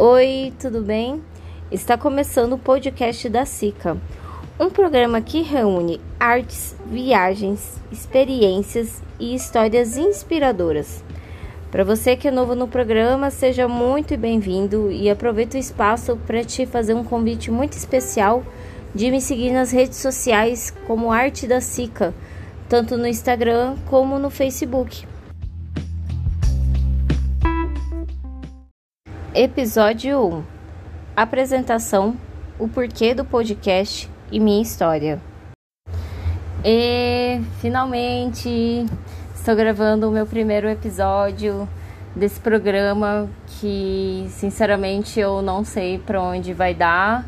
Oi, tudo bem? Está começando o podcast da SICA, um programa que reúne artes, viagens, experiências e histórias inspiradoras. Para você que é novo no programa, seja muito bem-vindo e aproveito o espaço para te fazer um convite muito especial de me seguir nas redes sociais como Arte da SICA, tanto no Instagram como no Facebook. Episódio 1 Apresentação: O porquê do podcast e minha história. E finalmente estou gravando o meu primeiro episódio desse programa que, sinceramente, eu não sei para onde vai dar,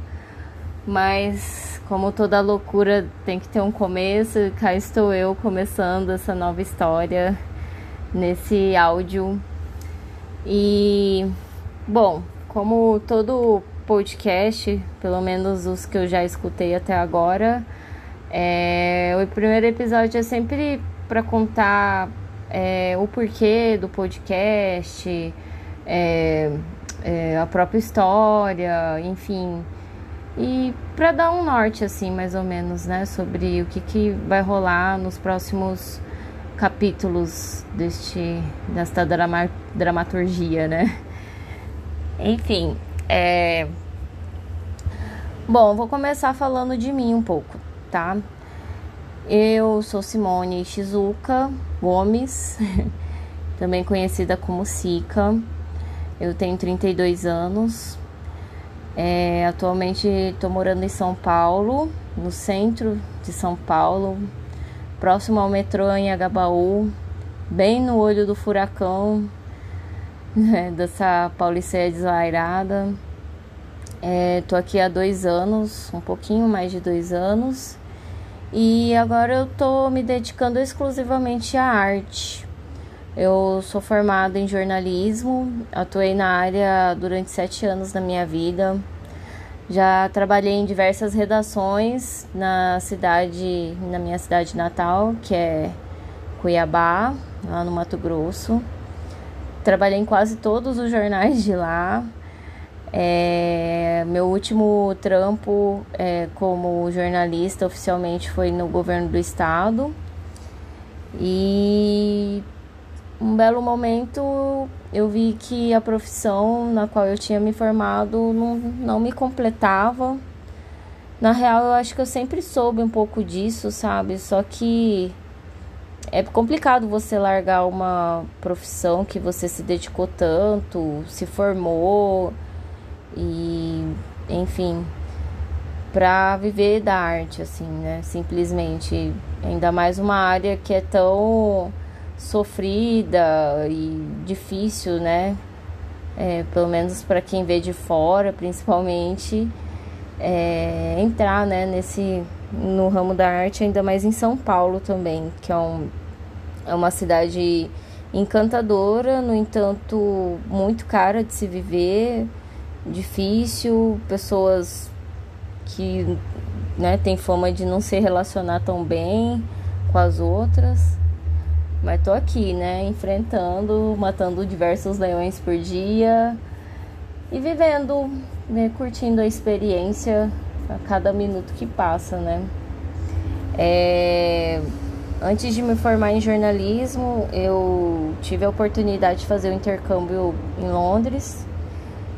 mas como toda loucura tem que ter um começo, cá estou eu começando essa nova história nesse áudio. E Bom, como todo podcast, pelo menos os que eu já escutei até agora, é, o primeiro episódio é sempre para contar é, o porquê do podcast, é, é a própria história, enfim. E para dar um norte, assim, mais ou menos, né, sobre o que, que vai rolar nos próximos capítulos deste, desta drama, dramaturgia, né? Enfim, é... Bom, vou começar falando de mim um pouco, tá? Eu sou Simone Shizuka Gomes, também conhecida como Sica. Eu tenho 32 anos. É, atualmente estou morando em São Paulo, no centro de São Paulo, próximo ao metrô em Agabaú, bem no olho do furacão, né, dessa Pauliceia desvairada. É, tô aqui há dois anos, um pouquinho mais de dois anos, e agora eu tô me dedicando exclusivamente à arte. Eu sou formada em jornalismo, atuei na área durante sete anos da minha vida. Já trabalhei em diversas redações na cidade, na minha cidade natal, que é Cuiabá, lá no Mato Grosso. Trabalhei em quase todos os jornais de lá. É, meu último trampo é, como jornalista oficialmente foi no governo do estado. E um belo momento eu vi que a profissão na qual eu tinha me formado não, não me completava. Na real, eu acho que eu sempre soube um pouco disso, sabe? Só que é complicado você largar uma profissão que você se dedicou tanto, se formou e, enfim, para viver da arte, assim, né? Simplesmente. Ainda mais uma área que é tão sofrida e difícil, né? É, pelo menos para quem vê de fora, principalmente, é, entrar, né, nesse no ramo da arte, ainda mais em São Paulo também, que é, um, é uma cidade encantadora, no entanto, muito cara de se viver, difícil, pessoas que né, tem fama de não se relacionar tão bem com as outras. Mas tô aqui, né, enfrentando, matando diversos leões por dia e vivendo, né, curtindo a experiência a cada minuto que passa, né? É... Antes de me formar em jornalismo, eu tive a oportunidade de fazer o um intercâmbio em Londres.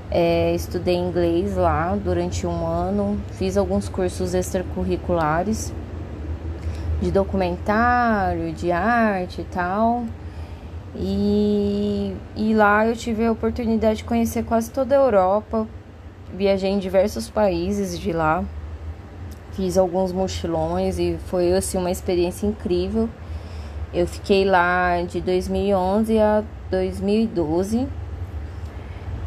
É, estudei inglês lá durante um ano, fiz alguns cursos extracurriculares de documentário, de arte e tal. E, e lá eu tive a oportunidade de conhecer quase toda a Europa, viajei em diversos países de lá, fiz alguns mochilões e foi assim uma experiência incrível. Eu fiquei lá de 2011 a 2012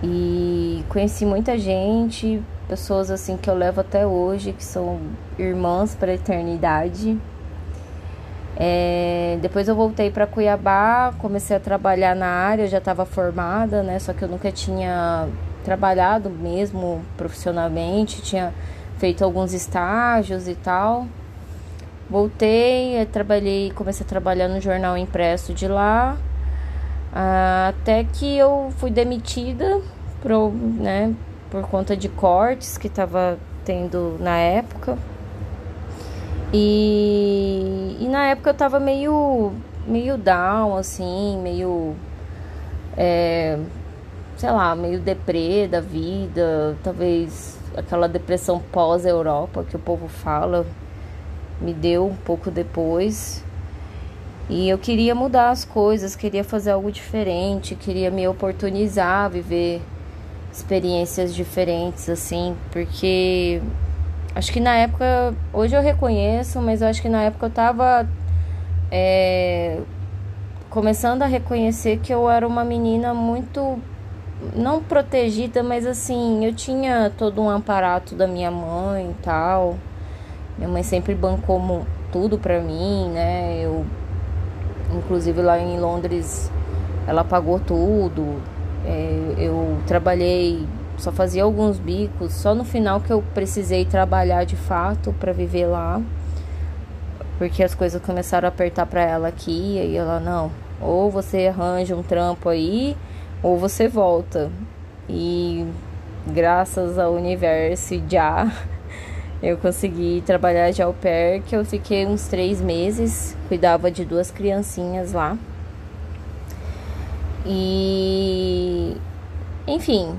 e conheci muita gente, pessoas assim que eu levo até hoje, que são irmãs para a eternidade. É, depois eu voltei para Cuiabá, comecei a trabalhar na área, eu já estava formada, né? Só que eu nunca tinha trabalhado mesmo profissionalmente, tinha feito alguns estágios e tal. Voltei, trabalhei, comecei a trabalhar no jornal impresso de lá, até que eu fui demitida pro, né, por conta de cortes que tava tendo na época. E, e na época eu tava meio, meio down, assim, meio. É, sei lá, meio deprê da vida, talvez aquela depressão pós-Europa que o povo fala, me deu um pouco depois. E eu queria mudar as coisas, queria fazer algo diferente, queria me oportunizar, viver experiências diferentes, assim, porque acho que na época, hoje eu reconheço, mas eu acho que na época eu tava é, começando a reconhecer que eu era uma menina muito não protegida, mas assim, eu tinha todo um aparato da minha mãe e tal. Minha mãe sempre bancou tudo pra mim, né? Eu, inclusive lá em Londres, ela pagou tudo. É, eu trabalhei, só fazia alguns bicos, só no final que eu precisei trabalhar de fato para viver lá. Porque as coisas começaram a apertar para ela aqui, e ela não, ou você arranja um trampo aí, ou você volta. E graças ao universo já eu consegui trabalhar de au pair, que eu fiquei uns três meses, cuidava de duas criancinhas lá. E enfim,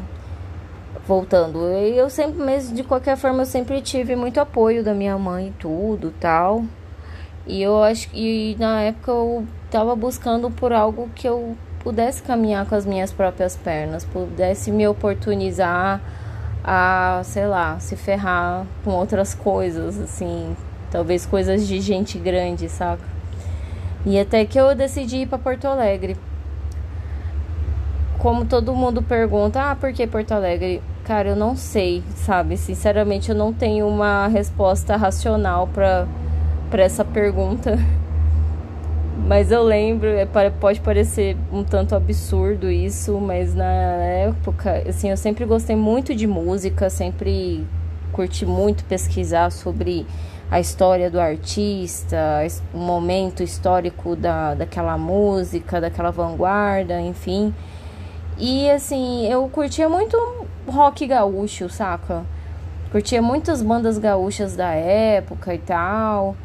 voltando, eu sempre, mesmo de qualquer forma, eu sempre tive muito apoio da minha mãe e tudo tal. E eu acho que na época eu tava buscando por algo que eu pudesse caminhar com as minhas próprias pernas, pudesse me oportunizar a, sei lá, se ferrar com outras coisas, assim, talvez coisas de gente grande, saca? E até que eu decidi ir para Porto Alegre. Como todo mundo pergunta, ah, por que Porto Alegre? Cara, eu não sei, sabe? Sinceramente, eu não tenho uma resposta racional para essa pergunta. Mas eu lembro, é, pode parecer um tanto absurdo isso, mas na época, assim, eu sempre gostei muito de música, sempre curti muito pesquisar sobre a história do artista, o momento histórico da, daquela música, daquela vanguarda, enfim. E assim, eu curtia muito rock gaúcho, saca? Curtia muitas bandas gaúchas da época e tal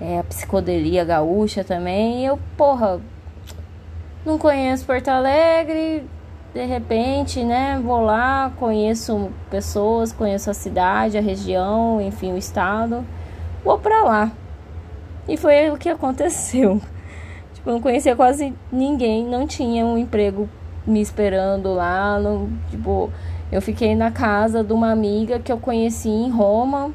é, a psicodelia gaúcha também. E eu, porra, não conheço Porto Alegre, de repente, né, vou lá, conheço pessoas, conheço a cidade, a região, enfim, o estado, vou pra lá. E foi o que aconteceu. Tipo, eu não conhecia quase ninguém, não tinha um emprego me esperando lá, não, tipo, eu fiquei na casa de uma amiga que eu conheci em Roma,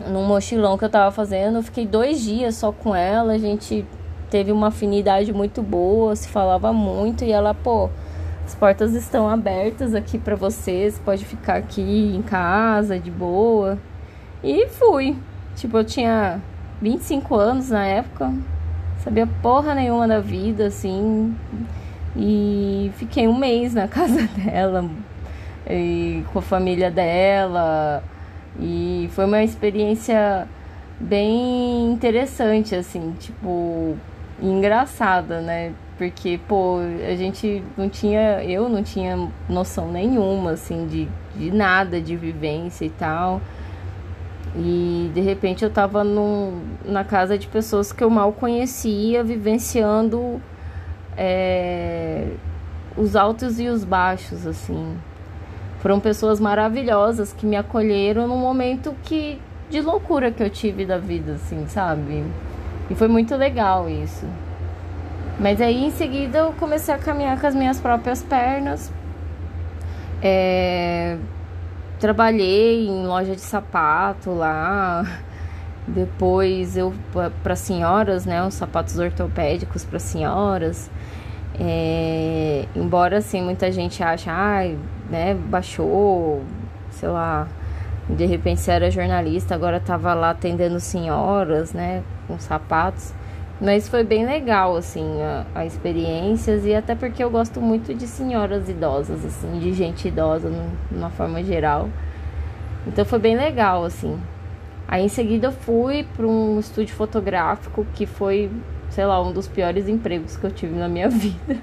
num mochilão que eu tava fazendo. Eu fiquei dois dias só com ela. A gente teve uma afinidade muito boa, se falava muito. E ela, pô, as portas estão abertas aqui para vocês. Pode ficar aqui em casa, de boa. E fui. Tipo, eu tinha 25 anos na época. Sabia porra nenhuma da vida, assim. E fiquei um mês na casa dela. E com a família dela e foi uma experiência bem interessante, assim, tipo, engraçada, né? Porque, pô, a gente não tinha, eu não tinha noção nenhuma, assim, de, de nada de vivência e tal. E de repente eu tava num, na casa de pessoas que eu mal conhecia, vivenciando é, os altos e os baixos, assim. Foram pessoas maravilhosas que me acolheram num momento que de loucura que eu tive da vida, assim, sabe? E foi muito legal isso. Mas aí em seguida eu comecei a caminhar com as minhas próprias pernas. É... Trabalhei em loja de sapato lá. Depois eu para senhoras, né, os sapatos ortopédicos para senhoras. É, embora assim muita gente ache, ah, né, baixou, sei lá, de repente você era jornalista, agora tava lá atendendo senhoras, né, com sapatos. Mas foi bem legal, assim, a, a experiências e até porque eu gosto muito de senhoras idosas, assim, de gente idosa de uma forma geral. Então foi bem legal, assim. Aí em seguida eu fui para um estúdio fotográfico que foi sei lá, um dos piores empregos que eu tive na minha vida.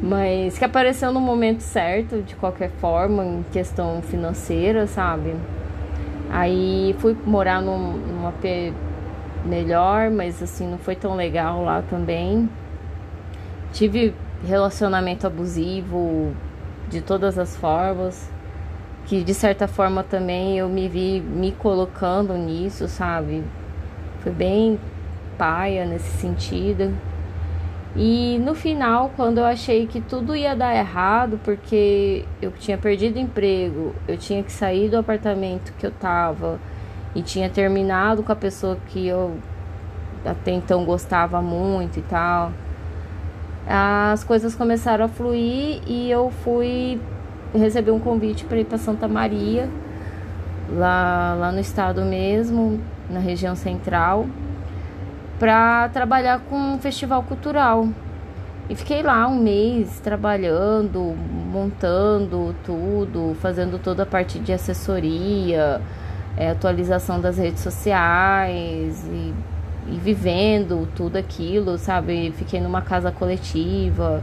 Mas que apareceu no momento certo, de qualquer forma, em questão financeira, sabe? Aí fui morar num, numa P melhor, mas assim, não foi tão legal lá também. Tive relacionamento abusivo de todas as formas, que de certa forma também eu me vi me colocando nisso, sabe? Foi bem paia nesse sentido. E no final, quando eu achei que tudo ia dar errado, porque eu tinha perdido emprego, eu tinha que sair do apartamento que eu tava e tinha terminado com a pessoa que eu até então gostava muito e tal. As coisas começaram a fluir e eu fui receber um convite para ir para Santa Maria, lá, lá no estado mesmo, na região central para trabalhar com um festival cultural. E fiquei lá um mês trabalhando, montando tudo, fazendo toda a parte de assessoria, é, atualização das redes sociais e, e vivendo tudo aquilo, sabe? Fiquei numa casa coletiva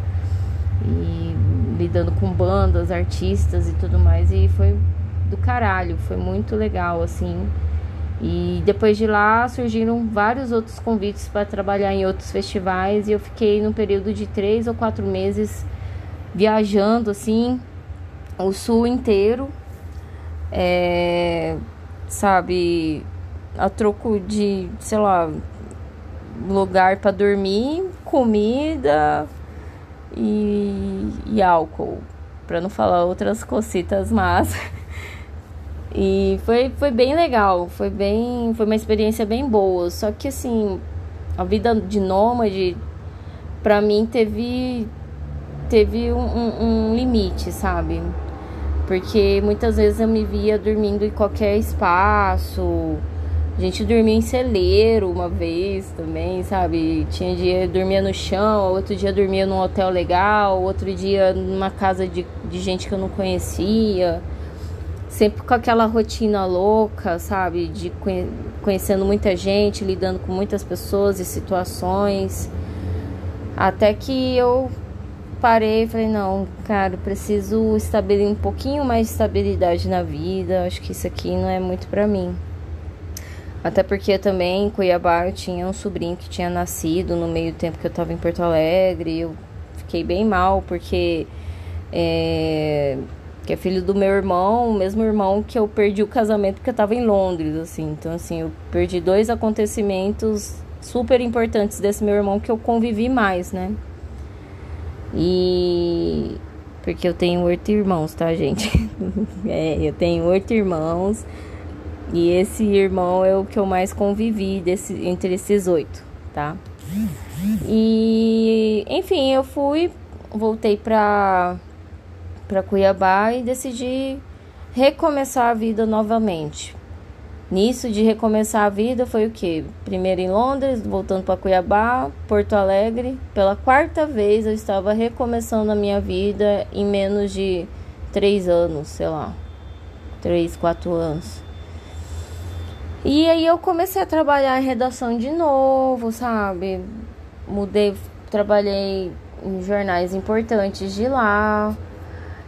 e lidando com bandas, artistas e tudo mais. E foi do caralho, foi muito legal, assim. E depois de lá surgiram vários outros convites para trabalhar em outros festivais e eu fiquei num período de três ou quatro meses viajando assim o sul inteiro, é, sabe, a troco de, sei lá, lugar para dormir, comida e, e álcool, para não falar outras cositas mas E foi, foi bem legal, foi bem, foi uma experiência bem boa. Só que assim, a vida de nômade para mim teve teve um, um, um, limite, sabe? Porque muitas vezes eu me via dormindo em qualquer espaço. A gente dormia em celeiro uma vez também, sabe? Tinha dia dormia no chão, outro dia dormia num hotel legal, outro dia numa casa de, de gente que eu não conhecia sempre com aquela rotina louca, sabe? De conhecendo muita gente, lidando com muitas pessoas e situações. Até que eu parei e falei, não, cara, preciso estabelecer um pouquinho mais de estabilidade na vida. Acho que isso aqui não é muito para mim. Até porque também em Cuiabá eu tinha um sobrinho que tinha nascido no meio tempo que eu tava em Porto Alegre. Eu fiquei bem mal porque é, que é filho do meu irmão, o mesmo irmão que eu perdi o casamento porque eu tava em Londres, assim. Então, assim, eu perdi dois acontecimentos super importantes desse meu irmão que eu convivi mais, né? E. Porque eu tenho oito irmãos, tá, gente? é, eu tenho oito irmãos. E esse irmão é o que eu mais convivi desse, entre esses oito, tá? E, enfim, eu fui, voltei pra, para Cuiabá e decidi recomeçar a vida novamente. Nisso de recomeçar a vida foi o que? Primeiro em Londres, voltando para Cuiabá, Porto Alegre. Pela quarta vez eu estava recomeçando a minha vida em menos de três anos, sei lá, três, quatro anos. E aí eu comecei a trabalhar em redação de novo, sabe? Mudei, trabalhei em jornais importantes de lá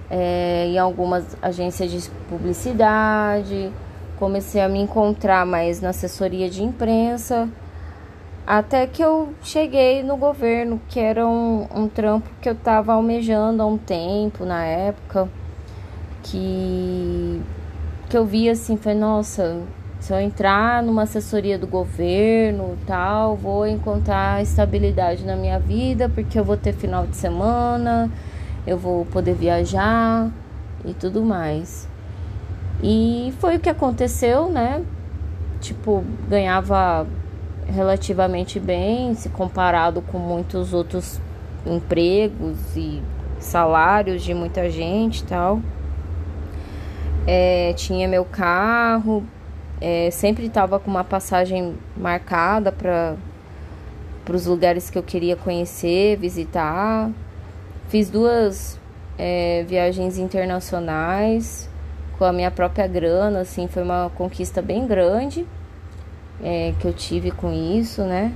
é, em algumas agências de publicidade, comecei a me encontrar mais na assessoria de imprensa, até que eu cheguei no governo, que era um, um trampo que eu estava almejando há um tempo, na época, que, que eu vi assim, foi nossa, se eu entrar numa assessoria do governo tal, vou encontrar estabilidade na minha vida, porque eu vou ter final de semana, eu vou poder viajar e tudo mais. E foi o que aconteceu, né? Tipo, ganhava relativamente bem se comparado com muitos outros empregos e salários de muita gente tal. É, tinha meu carro, é, sempre estava com uma passagem marcada para os lugares que eu queria conhecer, visitar. Fiz duas é, viagens internacionais com a minha própria grana, assim, foi uma conquista bem grande é, que eu tive com isso, né?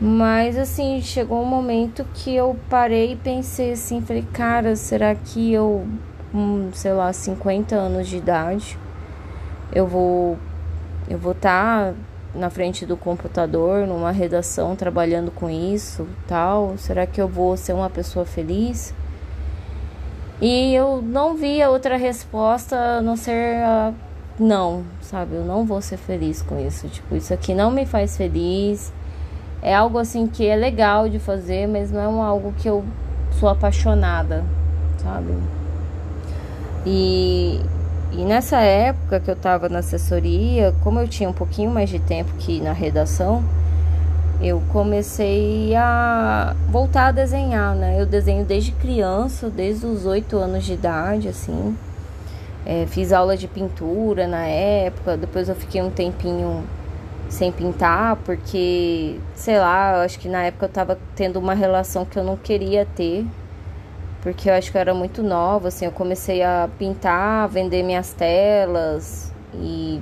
Mas assim, chegou um momento que eu parei e pensei assim, falei, cara, será que eu, com, sei lá, 50 anos de idade, eu vou eu vou estar tá na frente do computador, numa redação, trabalhando com isso, tal? Será que eu vou ser uma pessoa feliz? E eu não via outra resposta a não ser a não, sabe? Eu não vou ser feliz com isso. Tipo, isso aqui não me faz feliz é algo assim que é legal de fazer, mas não é algo que eu sou apaixonada, sabe? E, e nessa época que eu tava na assessoria, como eu tinha um pouquinho mais de tempo que na redação, eu comecei a voltar a desenhar, né? Eu desenho desde criança, desde os oito anos de idade, assim. É, fiz aula de pintura na época, depois eu fiquei um tempinho sem pintar, porque, sei lá, acho que na época eu tava tendo uma relação que eu não queria ter, porque eu acho que eu era muito nova, assim, eu comecei a pintar, vender minhas telas e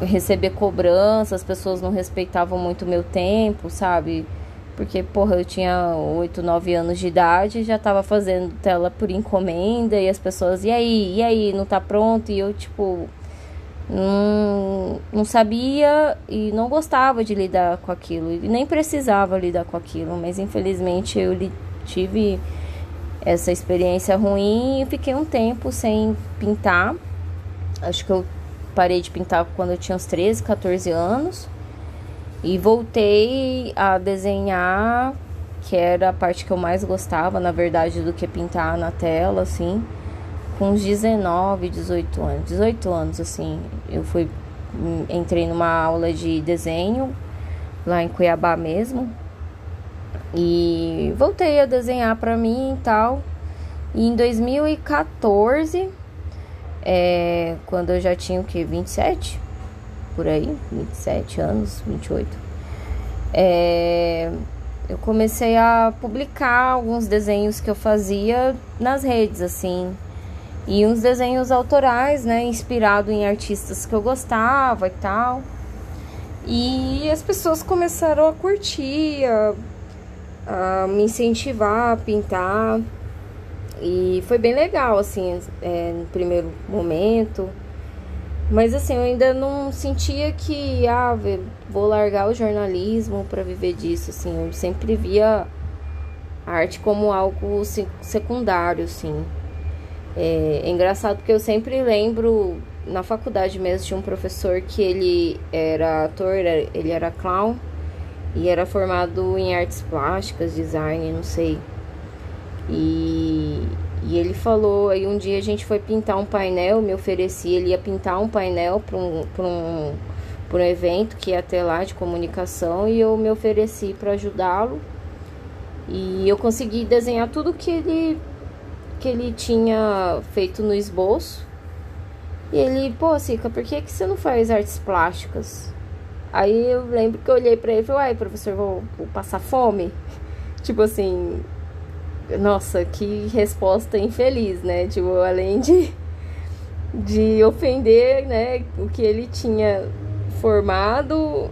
receber cobrança, as pessoas não respeitavam muito o meu tempo, sabe? Porque, porra, eu tinha 8, 9 anos de idade, já tava fazendo tela por encomenda e as pessoas, e aí, e aí, não tá pronto? E eu, tipo, não, não sabia e não gostava de lidar com aquilo e nem precisava lidar com aquilo, mas infelizmente eu tive essa experiência ruim e fiquei um tempo sem pintar. Acho que eu parei de pintar quando eu tinha uns 13, 14 anos e voltei a desenhar, que era a parte que eu mais gostava, na verdade, do que pintar na tela, assim com uns 19, 18 anos. 18 anos, assim, eu fui. Entrei numa aula de desenho lá em Cuiabá mesmo. E voltei a desenhar para mim e tal. E em 2014, é, quando eu já tinha o que? 27? Por aí, 27 anos, 28. É, eu comecei a publicar alguns desenhos que eu fazia nas redes, assim, e uns desenhos autorais, né, inspirado em artistas que eu gostava e tal. E as pessoas começaram a curtir, a, a me incentivar a pintar. E foi bem legal, assim, é, no primeiro momento. Mas assim, eu ainda não sentia que, ah, vou largar o jornalismo para viver disso, assim. Eu sempre via a arte como algo secundário, assim. É, é engraçado porque eu sempre lembro, na faculdade mesmo, tinha um professor que ele era ator, ele era clown e era formado em artes plásticas, design, não sei. E, e ele falou, aí um dia a gente foi pintar um painel, me ofereci, ele ia pintar um painel para um, um, um evento que ia ter lá de comunicação e eu me ofereci para ajudá-lo. E eu consegui desenhar tudo que ele que ele tinha feito no esboço. E ele, pô, Sica, por que, que você não faz artes plásticas? Aí eu lembro que eu olhei pra ele e falei, uai, professor, vou, vou passar fome? tipo assim, nossa, que resposta infeliz, né? Tipo, além de, de ofender, né, o que ele tinha formado,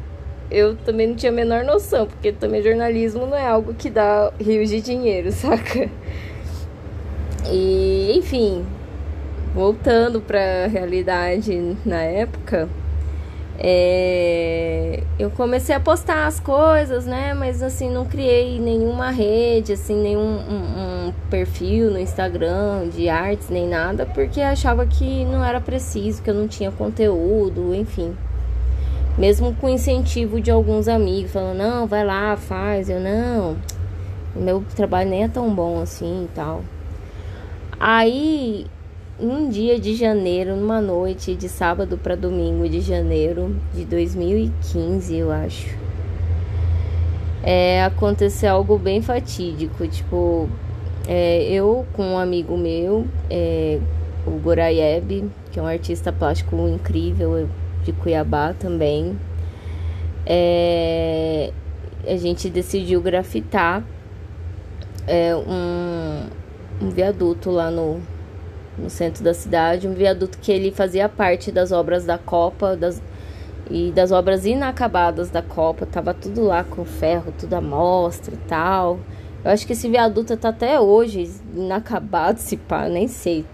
eu também não tinha a menor noção, porque também jornalismo não é algo que dá rios de dinheiro, saca? E, enfim, voltando para a realidade na época, é, eu comecei a postar as coisas, né? Mas assim, não criei nenhuma rede, assim, nenhum um, um perfil no Instagram de artes, nem nada, porque achava que não era preciso, que eu não tinha conteúdo, enfim. Mesmo com incentivo de alguns amigos, falando, não, vai lá, faz. Eu, não, meu trabalho nem é tão bom assim e tal. Aí, um dia de janeiro, numa noite de sábado para domingo de janeiro de 2015, eu acho. É, aconteceu algo bem fatídico, tipo, é, eu com um amigo meu, é, o Goraieb, que é um artista plástico incrível de Cuiabá também, é, a gente decidiu grafitar é, um, um viaduto lá no, no centro da cidade, um viaduto que ele fazia parte das obras da Copa, das, e das obras inacabadas da Copa, tava tudo lá com ferro, tudo à mostra e tal. Eu acho que esse viaduto tá até hoje inacabado, se pá, nem sei.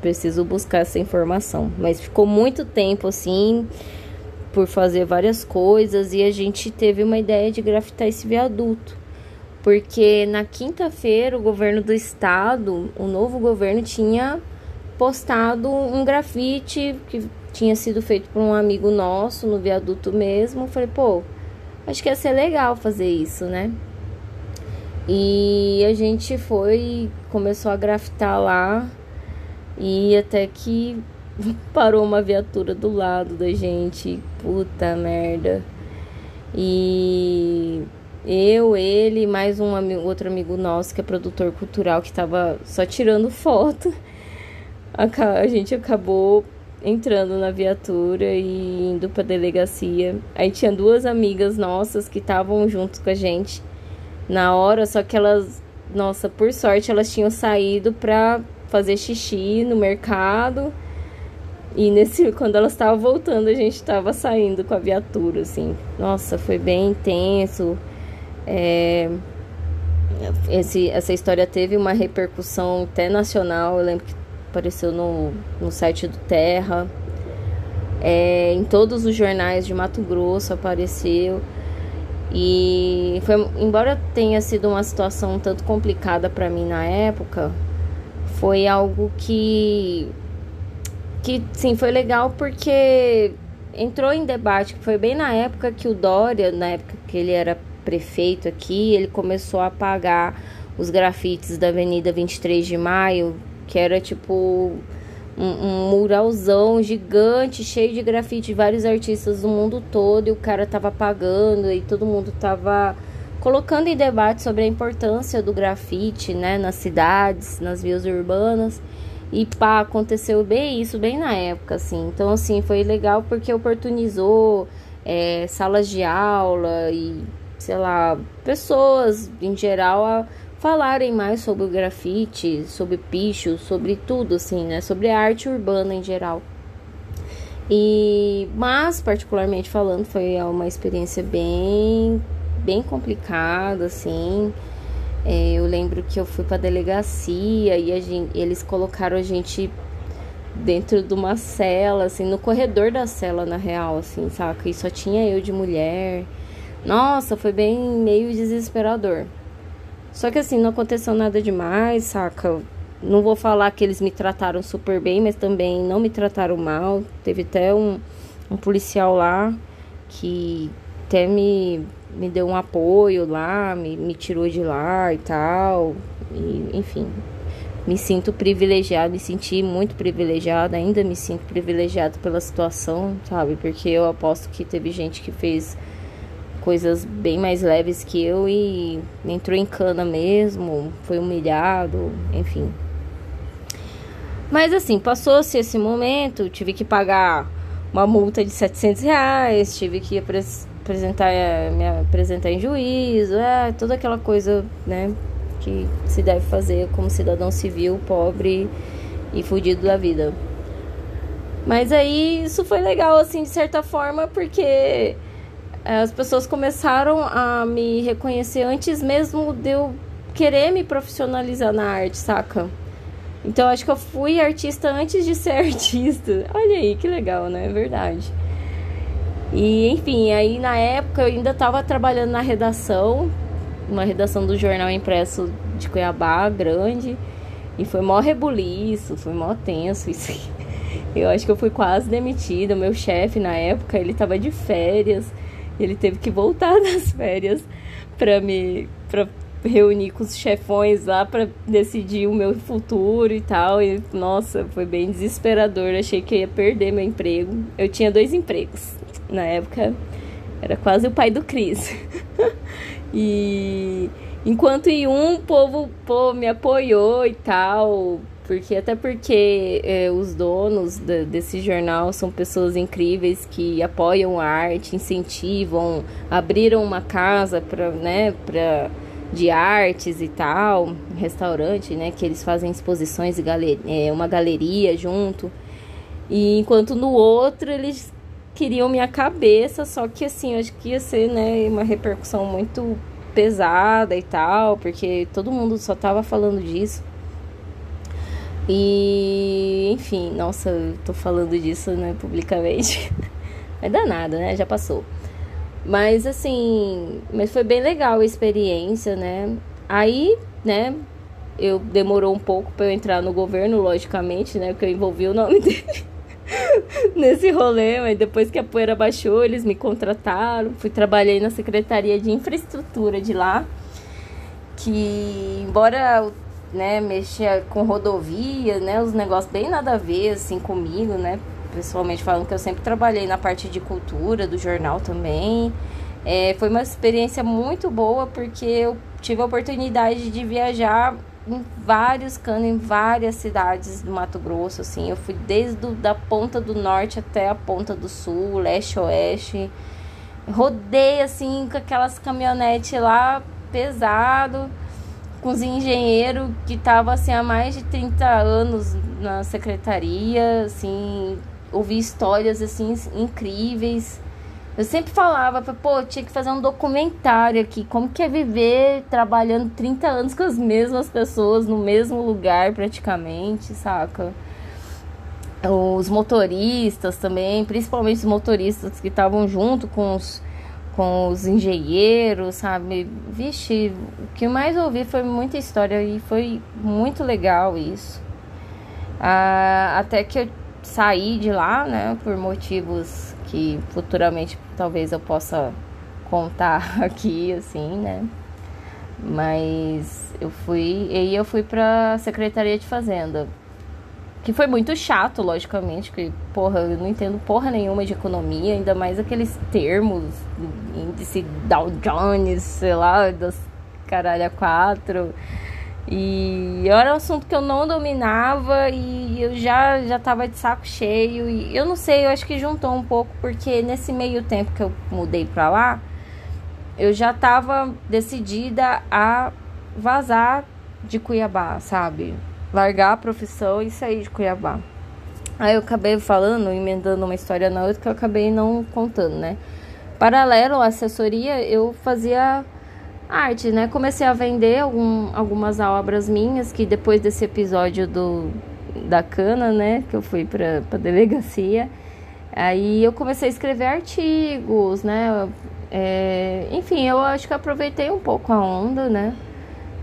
Preciso buscar essa informação. Mas ficou muito tempo assim, por fazer várias coisas, e a gente teve uma ideia de grafitar esse viaduto. Porque na quinta-feira o governo do estado, o novo governo, tinha postado um grafite que tinha sido feito por um amigo nosso no viaduto mesmo. Falei, pô, acho que ia ser legal fazer isso, né? E a gente foi, começou a grafitar lá e até que parou uma viatura do lado da gente. Puta merda. E eu, ele, mais um amigo, outro amigo nosso que é produtor cultural que tava só tirando foto. A, gente acabou entrando na viatura e indo pra delegacia. Aí tinha duas amigas nossas que estavam junto com a gente na hora, só que elas, nossa, por sorte, elas tinham saído pra fazer xixi no mercado. E nesse, quando elas estavam voltando, a gente estava saindo com a viatura, assim. Nossa, foi bem intenso. É, esse, essa história teve uma repercussão até nacional. Eu lembro que apareceu no, no site do Terra, é, em todos os jornais de Mato Grosso apareceu. E foi, embora tenha sido uma situação um tanto complicada para mim na época, foi algo que que sim foi legal porque entrou em debate, foi bem na época que o Dória, na época que ele era prefeito aqui, ele começou a apagar os grafites da Avenida 23 de Maio, que era tipo um, um, muralzão gigante, cheio de grafite de vários artistas do mundo todo, e o cara tava pagando e todo mundo tava colocando em debate sobre a importância do grafite, né, nas cidades, nas vias urbanas. E pá, aconteceu bem isso, bem na época, assim. Então, assim, foi legal porque oportunizou é, salas de aula e, sei lá, pessoas em geral a falarem mais sobre o grafite, sobre picho, sobre tudo assim, né? Sobre a arte urbana em geral. E mas particularmente falando, foi uma experiência bem bem complicada assim. É, eu lembro que eu fui para delegacia e gente, eles colocaram a gente dentro de uma cela, assim, no corredor da cela, na real, assim, saca? E só tinha eu de mulher. Nossa, foi bem meio desesperador. Só que assim, não aconteceu nada demais, saca? Não vou falar que eles me trataram super bem, mas também não me trataram mal. Teve até um, um policial lá que até me, me deu um apoio lá, me, me tirou de lá e tal. E, enfim, me sinto privilegiada, me senti muito privilegiada, ainda me sinto privilegiada pela situação, sabe? Porque eu aposto que teve gente que fez coisas bem mais leves que eu e entrou em cana mesmo, foi humilhado, enfim. Mas assim, passou-se esse momento, tive que pagar uma multa de 700 reais, tive que apresentar, me apresentar em juízo, é, toda aquela coisa, né, que se deve fazer como cidadão civil, pobre e fudido da vida. Mas aí isso foi legal, assim, de certa forma, porque as pessoas começaram a me reconhecer antes mesmo de eu querer me profissionalizar na arte, saca? Então acho que eu fui artista antes de ser artista. Olha aí, que legal, né? É verdade. E enfim, aí na época eu ainda estava trabalhando na redação, uma redação do jornal impresso de Cuiabá, grande. E foi mó rebuliço, foi mó tenso isso. Eu acho que eu fui quase demitida. Meu chefe na época, ele tava de férias. Ele teve que voltar das férias para me pra reunir com os chefões lá para decidir o meu futuro e tal. E nossa, foi bem desesperador. Achei que ia perder meu emprego. Eu tinha dois empregos. Na época era quase o pai do Cris. e enquanto em um povo pô, me apoiou e tal, porque até porque é, os donos de, desse jornal são pessoas incríveis que apoiam a arte, incentivam, abriram uma casa para, né, para de artes e tal, restaurante, né, que eles fazem exposições e é, uma galeria junto. E enquanto no outro eles queriam minha cabeça, só que assim, acho que ia ser, né, uma repercussão muito pesada e tal, porque todo mundo só tava falando disso. E, enfim, nossa, eu tô falando disso, né, publicamente. Vai dar nada, né? Já passou. Mas assim, mas foi bem legal a experiência, né? Aí, né, eu demorou um pouco para eu entrar no governo, logicamente, né, porque eu envolvi o nome dele nesse rolê, mas depois que a poeira baixou, eles me contrataram, fui trabalhei na Secretaria de Infraestrutura de lá, que embora né, mexia com rodovia, né, os negócios bem nada a ver assim comigo, né, pessoalmente falando que eu sempre trabalhei na parte de cultura do jornal também. É, foi uma experiência muito boa porque eu tive a oportunidade de viajar em vários canos, em várias cidades do Mato Grosso, assim. Eu fui desde do, da ponta do norte até a ponta do sul, leste, oeste. Rodei, assim, com aquelas caminhonetes lá, pesado, com os engenheiros que estavam, assim, há mais de 30 anos na secretaria, assim, ouvi histórias, assim, incríveis. Eu sempre falava, pô, tinha que fazer um documentário aqui. Como que é viver trabalhando 30 anos com as mesmas pessoas no mesmo lugar, praticamente, saca? Os motoristas também, principalmente os motoristas que estavam junto com os, com os engenheiros, sabe? Vixe, o que mais ouvi foi muita história e foi muito legal isso. Ah, até que eu saí de lá, né, por motivos que futuramente talvez eu possa contar aqui, assim, né? Mas eu fui, e eu fui pra Secretaria de Fazenda. Que foi muito chato, logicamente, porque, porra, eu não entendo porra nenhuma de economia, ainda mais aqueles termos, índice Dow Jones, sei lá, das caralho a quatro. E era um assunto que eu não dominava e eu já já tava de saco cheio e eu não sei, eu acho que juntou um pouco porque nesse meio tempo que eu mudei para lá, eu já tava decidida a vazar de Cuiabá, sabe? Largar a profissão e sair de Cuiabá. Aí eu acabei falando, emendando uma história na outra que eu acabei não contando, né? Paralelo à assessoria, eu fazia arte, né? Comecei a vender algum, algumas obras minhas que depois desse episódio do da cana, né, que eu fui para a delegacia, aí eu comecei a escrever artigos, né? É, enfim, eu acho que aproveitei um pouco a onda, né?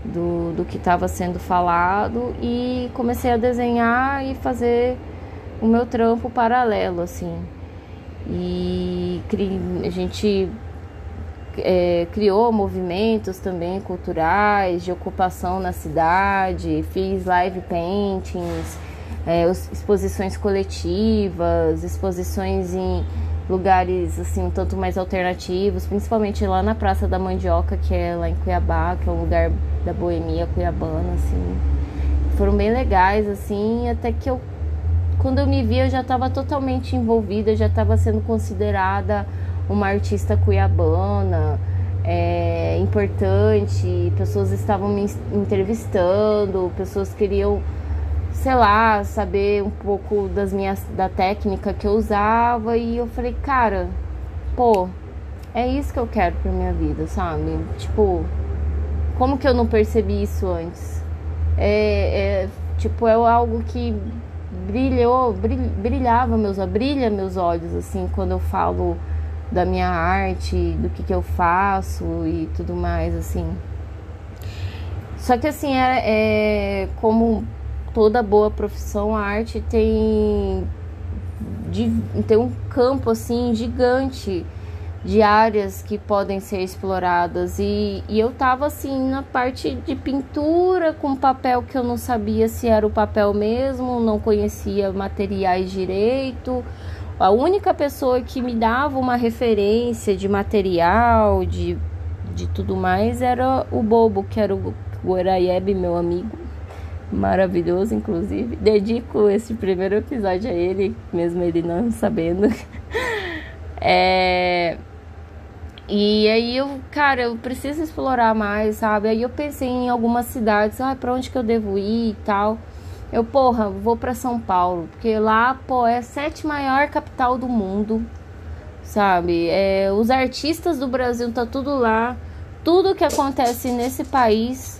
Do, do que estava sendo falado e comecei a desenhar e fazer o meu trampo paralelo, assim. E a gente é, criou movimentos também culturais de ocupação na cidade, fiz live paintings, é, exposições coletivas, exposições em lugares assim um tanto mais alternativos, principalmente lá na Praça da Mandioca, que é lá em Cuiabá, que é um lugar da boemia cuiabana, assim. Foram bem legais, assim, até que eu quando eu me vi eu já estava totalmente envolvida, já estava sendo considerada uma artista cuiabana é, importante, pessoas estavam me entrevistando, pessoas queriam, sei lá, saber um pouco das minhas da técnica que eu usava e eu falei, cara, pô, é isso que eu quero pra minha vida, sabe? Tipo, como que eu não percebi isso antes? É, é tipo, é algo que brilhou, brilhava meus, brilha meus olhos assim quando eu falo da minha arte, do que, que eu faço e tudo mais, assim. Só que assim, é, é como toda boa profissão, a arte tem, de, tem um campo assim gigante de áreas que podem ser exploradas e, e eu tava assim na parte de pintura com papel que eu não sabia se era o papel mesmo, não conhecia materiais direito, a única pessoa que me dava uma referência de material, de, de tudo mais, era o Bobo, que era o Goraieb, meu amigo. Maravilhoso, inclusive. Dedico esse primeiro episódio a ele, mesmo ele não sabendo. é. E aí eu, cara, eu preciso explorar mais, sabe? Aí eu pensei em algumas cidades, ah, pra onde que eu devo ir e tal. Eu, porra, vou para São Paulo, porque lá, pô, é a sete maior capital do mundo. sabe? É, os artistas do Brasil tá tudo lá. Tudo que acontece nesse país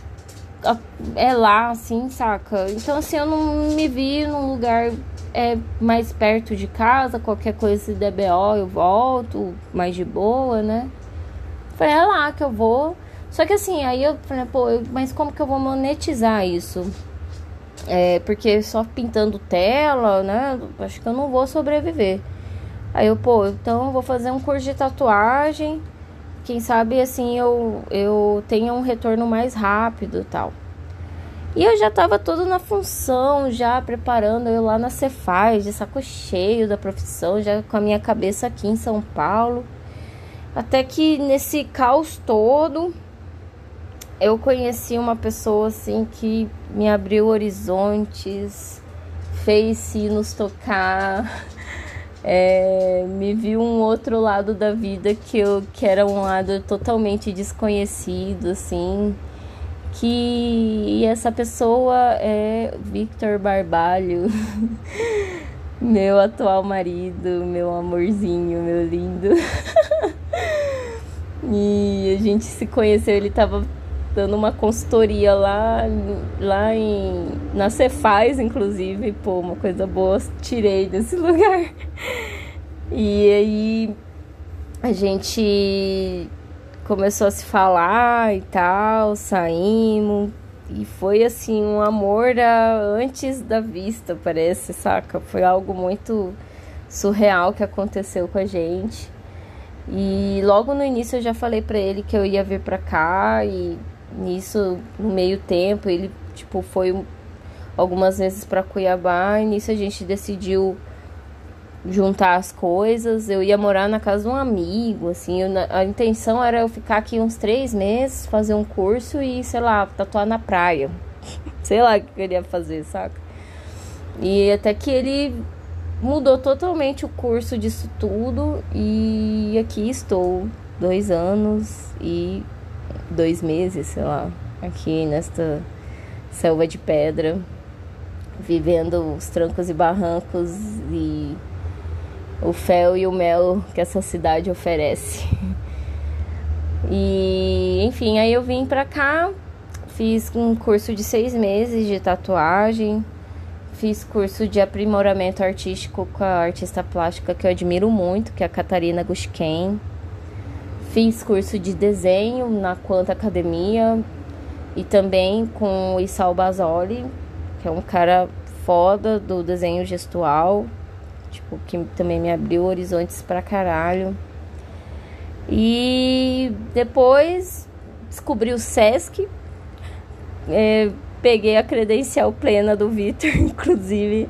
é lá, assim, saca? Então, assim, eu não me vi num lugar é, mais perto de casa, qualquer coisa se der BO, eu volto, mais de boa, né? Falei, é lá que eu vou. Só que assim, aí eu falei, pô, mas como que eu vou monetizar isso? É, porque só pintando tela, né? Acho que eu não vou sobreviver. Aí eu, pô, então eu vou fazer um curso de tatuagem. Quem sabe assim eu, eu tenha um retorno mais rápido tal. E eu já tava todo na função, já preparando eu lá na Cefaz, de saco cheio da profissão, já com a minha cabeça aqui em São Paulo. Até que nesse caos todo, eu conheci uma pessoa assim que me abriu horizontes, fez sinos tocar, é, me viu um outro lado da vida que eu que era um lado totalmente desconhecido, assim. Que essa pessoa é Victor Barbalho, meu atual marido, meu amorzinho, meu lindo. e a gente se conheceu, ele tava dando uma consultoria lá, lá em, na Cefaz, inclusive. Pô, uma coisa boa tirei desse lugar. E aí a gente começou a se falar e tal, saímos. E foi assim, um amor antes da vista, parece, saca? Foi algo muito surreal que aconteceu com a gente. E logo no início eu já falei para ele que eu ia vir para cá e Nisso, no meio tempo, ele tipo foi algumas vezes para Cuiabá e nisso a gente decidiu juntar as coisas. Eu ia morar na casa de um amigo, assim. Eu, a intenção era eu ficar aqui uns três meses, fazer um curso e, sei lá, tatuar na praia. sei lá o que eu queria fazer, saca? E até que ele mudou totalmente o curso disso tudo e aqui estou dois anos e dois meses, sei lá, aqui nesta selva de pedra, vivendo os trancos e barrancos e o fel e o mel que essa cidade oferece. E enfim, aí eu vim pra cá, fiz um curso de seis meses de tatuagem, fiz curso de aprimoramento artístico com a artista plástica que eu admiro muito, que é a Catarina Gushken. Fiz curso de desenho na Quanta Academia e também com o Isal Basoli, que é um cara foda do desenho gestual, tipo, que também me abriu horizontes pra caralho. E depois descobri o Sesc, é, peguei a credencial plena do Vitor, inclusive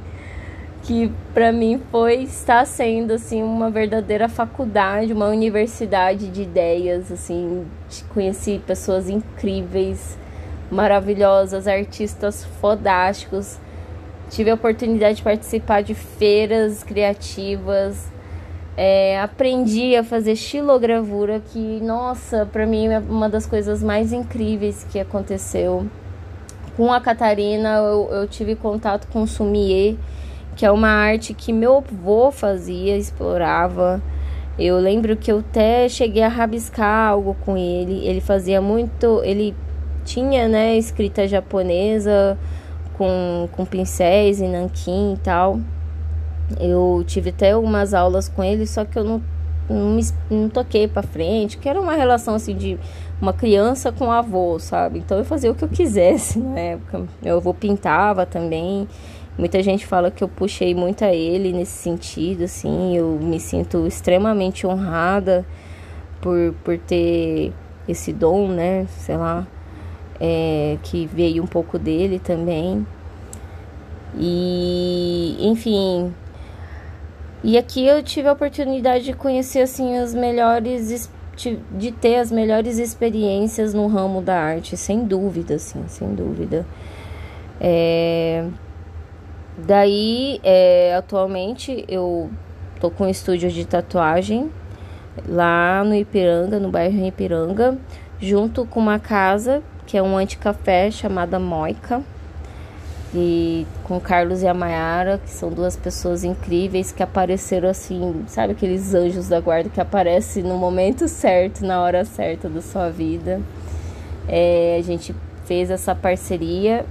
que para mim foi está sendo assim uma verdadeira faculdade, uma universidade de ideias, assim, conheci pessoas incríveis, maravilhosas, artistas fodásticos. Tive a oportunidade de participar de feiras criativas, é, aprendi a fazer estilogravura, que, nossa, para mim é uma das coisas mais incríveis que aconteceu. Com a Catarina, eu, eu tive contato com o Sumier, que é uma arte que meu avô fazia, explorava. Eu lembro que eu até cheguei a rabiscar algo com ele. Ele fazia muito, ele tinha, né, escrita japonesa com, com pincéis e nanquim e tal. Eu tive até algumas aulas com ele, só que eu não, não, me, não toquei para frente, que era uma relação assim de uma criança com avô, sabe? Então eu fazia o que eu quisesse na época. Meu avô pintava também. Muita gente fala que eu puxei muito a ele nesse sentido, assim, eu me sinto extremamente honrada por, por ter esse dom, né? Sei lá, é, que veio um pouco dele também. E, enfim. E aqui eu tive a oportunidade de conhecer, assim, as melhores. de ter as melhores experiências no ramo da arte, sem dúvida, assim, sem dúvida. É Daí, é, atualmente, eu tô com um estúdio de tatuagem lá no Ipiranga, no bairro Ipiranga, junto com uma casa que é um anticafé chamada Moica. e com Carlos e a Mayara, que são duas pessoas incríveis que apareceram assim, sabe aqueles anjos da guarda que aparecem no momento certo, na hora certa da sua vida. É, a gente fez essa parceria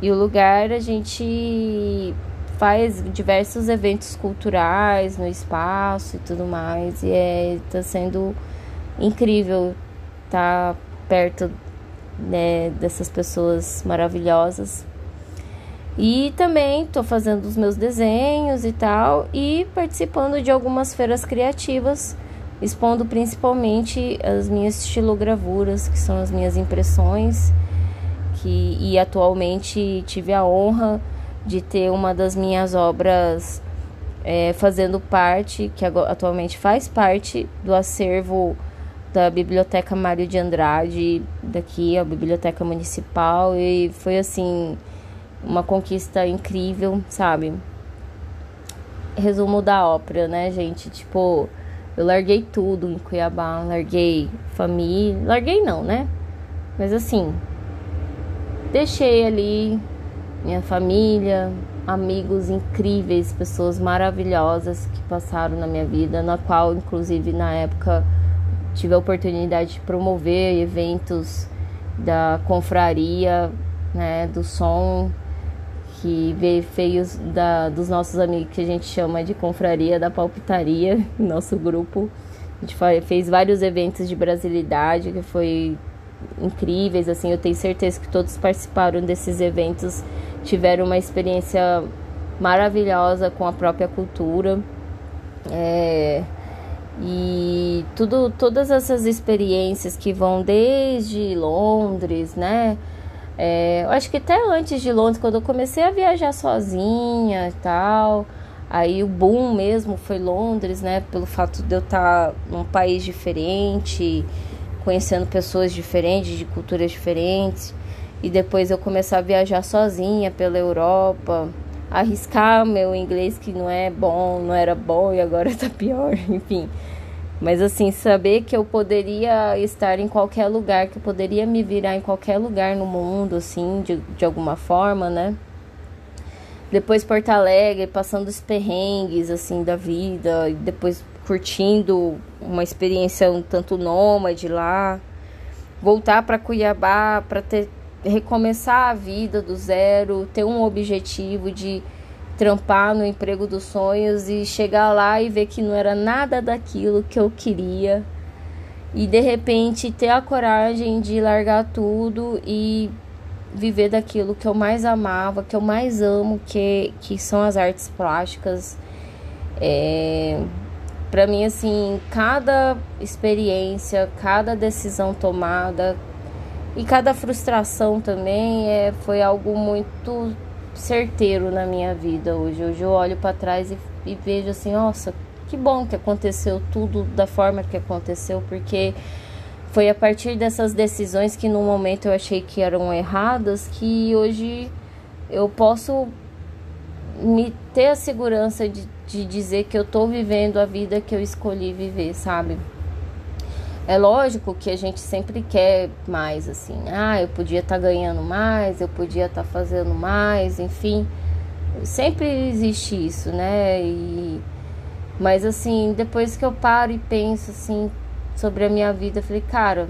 e o lugar a gente faz diversos eventos culturais no espaço e tudo mais. E é tá sendo incrível estar tá perto né, dessas pessoas maravilhosas. E também estou fazendo os meus desenhos e tal, e participando de algumas feiras criativas, expondo principalmente as minhas estilogravuras, que são as minhas impressões, que, e atualmente tive a honra de ter uma das minhas obras é, fazendo parte, que atualmente faz parte do acervo da Biblioteca Mário de Andrade, daqui, a Biblioteca Municipal, e foi assim uma conquista incrível, sabe? Resumo da ópera, né, gente? Tipo, eu larguei tudo em Cuiabá, larguei família, larguei não, né? Mas assim, deixei ali minha família, amigos incríveis, pessoas maravilhosas que passaram na minha vida, na qual inclusive na época tive a oportunidade de promover eventos da confraria, né, do som que veio feios da, dos nossos amigos que a gente chama de confraria da palpitaria, nosso grupo. A gente fez vários eventos de brasilidade que foi incríveis, assim, eu tenho certeza que todos participaram desses eventos, tiveram uma experiência maravilhosa com a própria cultura. É, e tudo, todas essas experiências que vão desde Londres, né? É, eu acho que até antes de Londres, quando eu comecei a viajar sozinha e tal, aí o boom mesmo foi Londres, né? Pelo fato de eu estar num país diferente, conhecendo pessoas diferentes, de culturas diferentes. E depois eu começar a viajar sozinha pela Europa, arriscar meu inglês que não é bom, não era bom e agora tá pior, enfim. Mas assim, saber que eu poderia estar em qualquer lugar, que eu poderia me virar em qualquer lugar no mundo, assim, de, de alguma forma, né? Depois Porto Alegre, passando os perrengues, assim, da vida, e depois curtindo uma experiência um tanto nômade lá. Voltar para Cuiabá para recomeçar a vida do zero, ter um objetivo de trampar no emprego dos sonhos e chegar lá e ver que não era nada daquilo que eu queria. E de repente ter a coragem de largar tudo e viver daquilo que eu mais amava, que eu mais amo, que, que são as artes plásticas. É, para mim, assim, cada experiência, cada decisão tomada e cada frustração também é, foi algo muito certeiro na minha vida hoje. Hoje eu olho para trás e, e, vejo assim, nossa, que bom que aconteceu tudo da forma que aconteceu, porque foi a partir dessas decisões que no momento eu achei que eram erradas que hoje eu posso me ter a segurança de, de dizer que eu tô vivendo a vida que eu escolhi viver, sabe? É lógico que a gente sempre quer mais, assim. Ah, eu podia estar tá ganhando mais, eu podia estar tá fazendo mais, enfim. Sempre existe isso, né? E, mas assim, depois que eu paro e penso assim sobre a minha vida, eu falei, cara,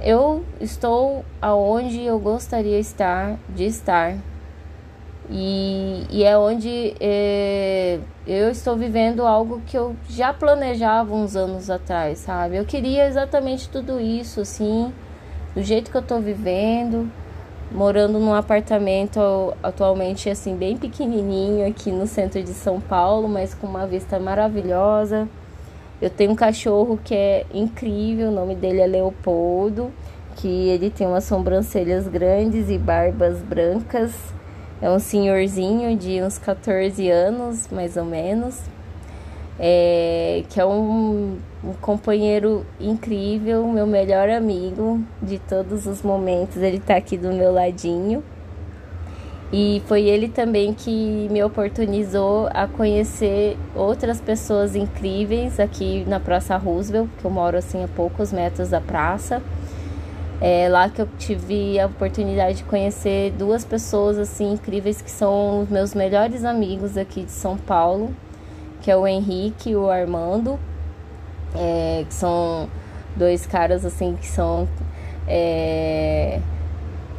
eu estou aonde eu gostaria estar de estar e, e é onde é, eu estou vivendo algo que eu já planejava uns anos atrás, sabe? Eu queria exatamente tudo isso, assim, do jeito que eu estou vivendo, morando num apartamento atualmente, assim, bem pequenininho aqui no centro de São Paulo, mas com uma vista maravilhosa. Eu tenho um cachorro que é incrível, o nome dele é Leopoldo, que ele tem umas sobrancelhas grandes e barbas brancas é um senhorzinho de uns 14 anos, mais ou menos, é, que é um, um companheiro incrível, meu melhor amigo de todos os momentos. Ele tá aqui do meu ladinho. E foi ele também que me oportunizou a conhecer outras pessoas incríveis aqui na Praça Roosevelt, que eu moro assim a poucos metros da praça. É lá que eu tive a oportunidade de conhecer duas pessoas assim incríveis que são os meus melhores amigos aqui de São Paulo, que é o Henrique e o Armando, é, que são dois caras assim que são é,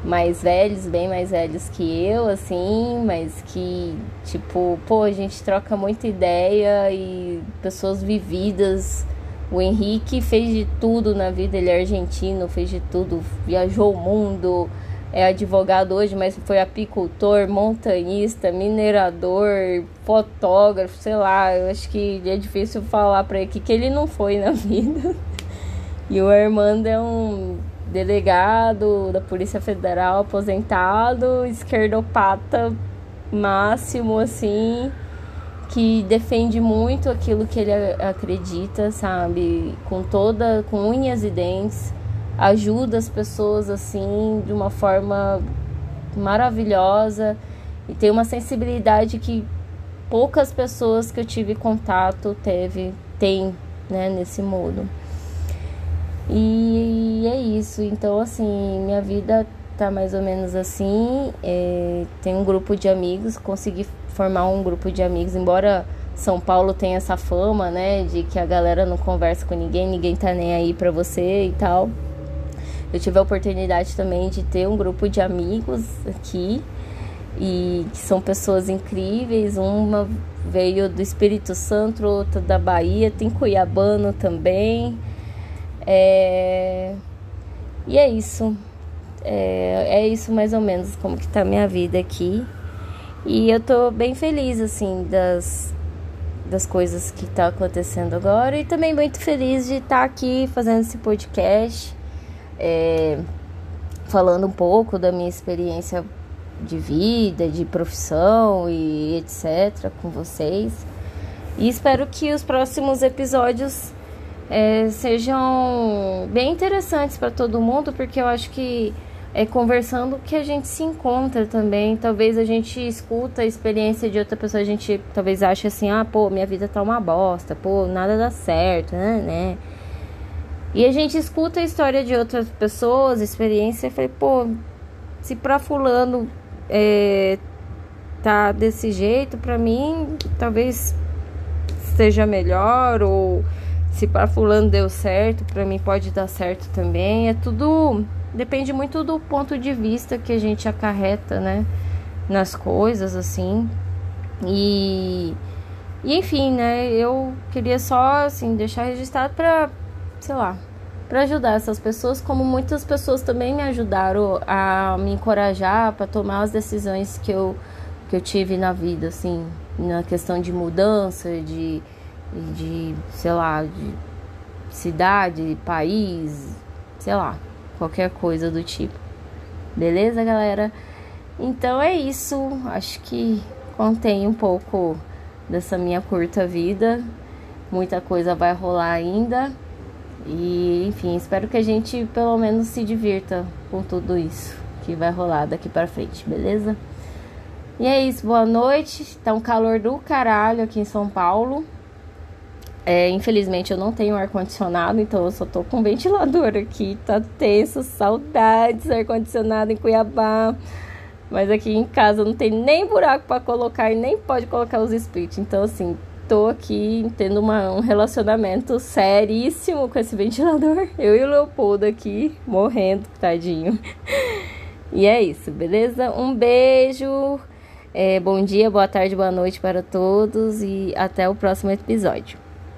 mais velhos, bem mais velhos que eu, assim, mas que, tipo, pô, a gente troca muita ideia e pessoas vividas. O Henrique fez de tudo na vida, ele é argentino, fez de tudo, viajou o mundo, é advogado hoje, mas foi apicultor, montanhista, minerador, fotógrafo, sei lá, eu acho que é difícil falar para ele que ele não foi na vida. E o Armando é um delegado da Polícia Federal aposentado, esquerdopata máximo, assim, que defende muito aquilo que ele acredita, sabe? Com toda, com unhas e dentes, ajuda as pessoas, assim, de uma forma maravilhosa e tem uma sensibilidade que poucas pessoas que eu tive contato teve, tem, né, nesse modo. E é isso. Então, assim, minha vida tá mais ou menos assim. É, tem um grupo de amigos, consegui formar um grupo de amigos, embora São Paulo tenha essa fama, né, de que a galera não conversa com ninguém, ninguém tá nem aí pra você e tal. Eu tive a oportunidade também de ter um grupo de amigos aqui e que são pessoas incríveis. Uma veio do Espírito Santo, outra da Bahia, tem cuiabano também. É... E é isso. É, é isso mais ou menos como que tá a minha vida aqui. E eu tô bem feliz, assim, das, das coisas que tá acontecendo agora. E também muito feliz de estar tá aqui fazendo esse podcast. É, falando um pouco da minha experiência de vida, de profissão e etc. com vocês. E espero que os próximos episódios é, sejam bem interessantes para todo mundo, porque eu acho que é conversando que a gente se encontra também. Talvez a gente escuta a experiência de outra pessoa, a gente talvez ache assim, ah, pô, minha vida tá uma bosta, pô, nada dá certo, né, né? E a gente escuta a história de outras pessoas, experiência, e falei, pô, se pra fulano é, tá desse jeito, pra mim talvez seja melhor ou se para fulano deu certo, para mim pode dar certo também. É tudo depende muito do ponto de vista que a gente acarreta, né, nas coisas assim. E, e enfim, né, eu queria só assim deixar registrado para, sei lá, para ajudar essas pessoas, como muitas pessoas também me ajudaram a me encorajar para tomar as decisões que eu que eu tive na vida, assim, na questão de mudança, de de, sei lá, de cidade, país, sei lá, qualquer coisa do tipo. Beleza, galera? Então é isso. Acho que contém um pouco dessa minha curta vida. Muita coisa vai rolar ainda. E, enfim, espero que a gente pelo menos se divirta com tudo isso que vai rolar daqui para frente, beleza? E é isso, boa noite. Tá um calor do caralho aqui em São Paulo. É, infelizmente eu não tenho ar-condicionado, então eu só tô com ventilador aqui. Tá tenso, saudades ar-condicionado em Cuiabá. Mas aqui em casa não tem nem buraco para colocar e nem pode colocar os splits. Então, assim, tô aqui tendo uma, um relacionamento seríssimo com esse ventilador. Eu e o Leopoldo aqui morrendo, tadinho. E é isso, beleza? Um beijo. É, bom dia, boa tarde, boa noite para todos e até o próximo episódio.